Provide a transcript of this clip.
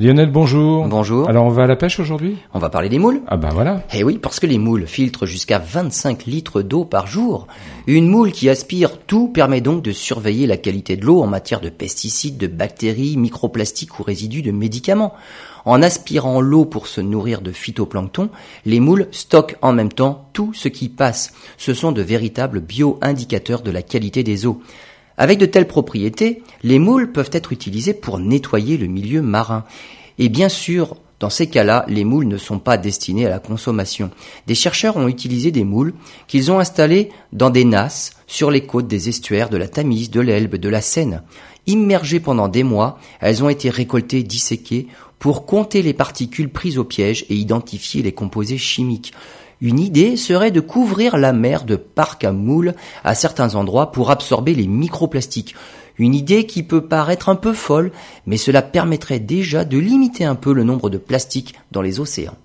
Lionel, bonjour. Bonjour. Alors on va à la pêche aujourd'hui? On va parler des moules Ah ben voilà. Eh oui, parce que les moules filtrent jusqu'à 25 litres d'eau par jour. Une moule qui aspire tout permet donc de surveiller la qualité de l'eau en matière de pesticides, de bactéries, microplastiques ou résidus de médicaments. En aspirant l'eau pour se nourrir de phytoplancton, les moules stockent en même temps tout ce qui passe. Ce sont de véritables bio-indicateurs de la qualité des eaux. Avec de telles propriétés, les moules peuvent être utilisées pour nettoyer le milieu marin. Et bien sûr, dans ces cas-là, les moules ne sont pas destinés à la consommation. Des chercheurs ont utilisé des moules qu'ils ont installées dans des nasses sur les côtes des estuaires de la Tamise, de l'Elbe, de la Seine. Immergées pendant des mois, elles ont été récoltées, disséquées pour compter les particules prises au piège et identifier les composés chimiques. Une idée serait de couvrir la mer de parcs à moules à certains endroits pour absorber les microplastiques. Une idée qui peut paraître un peu folle, mais cela permettrait déjà de limiter un peu le nombre de plastiques dans les océans.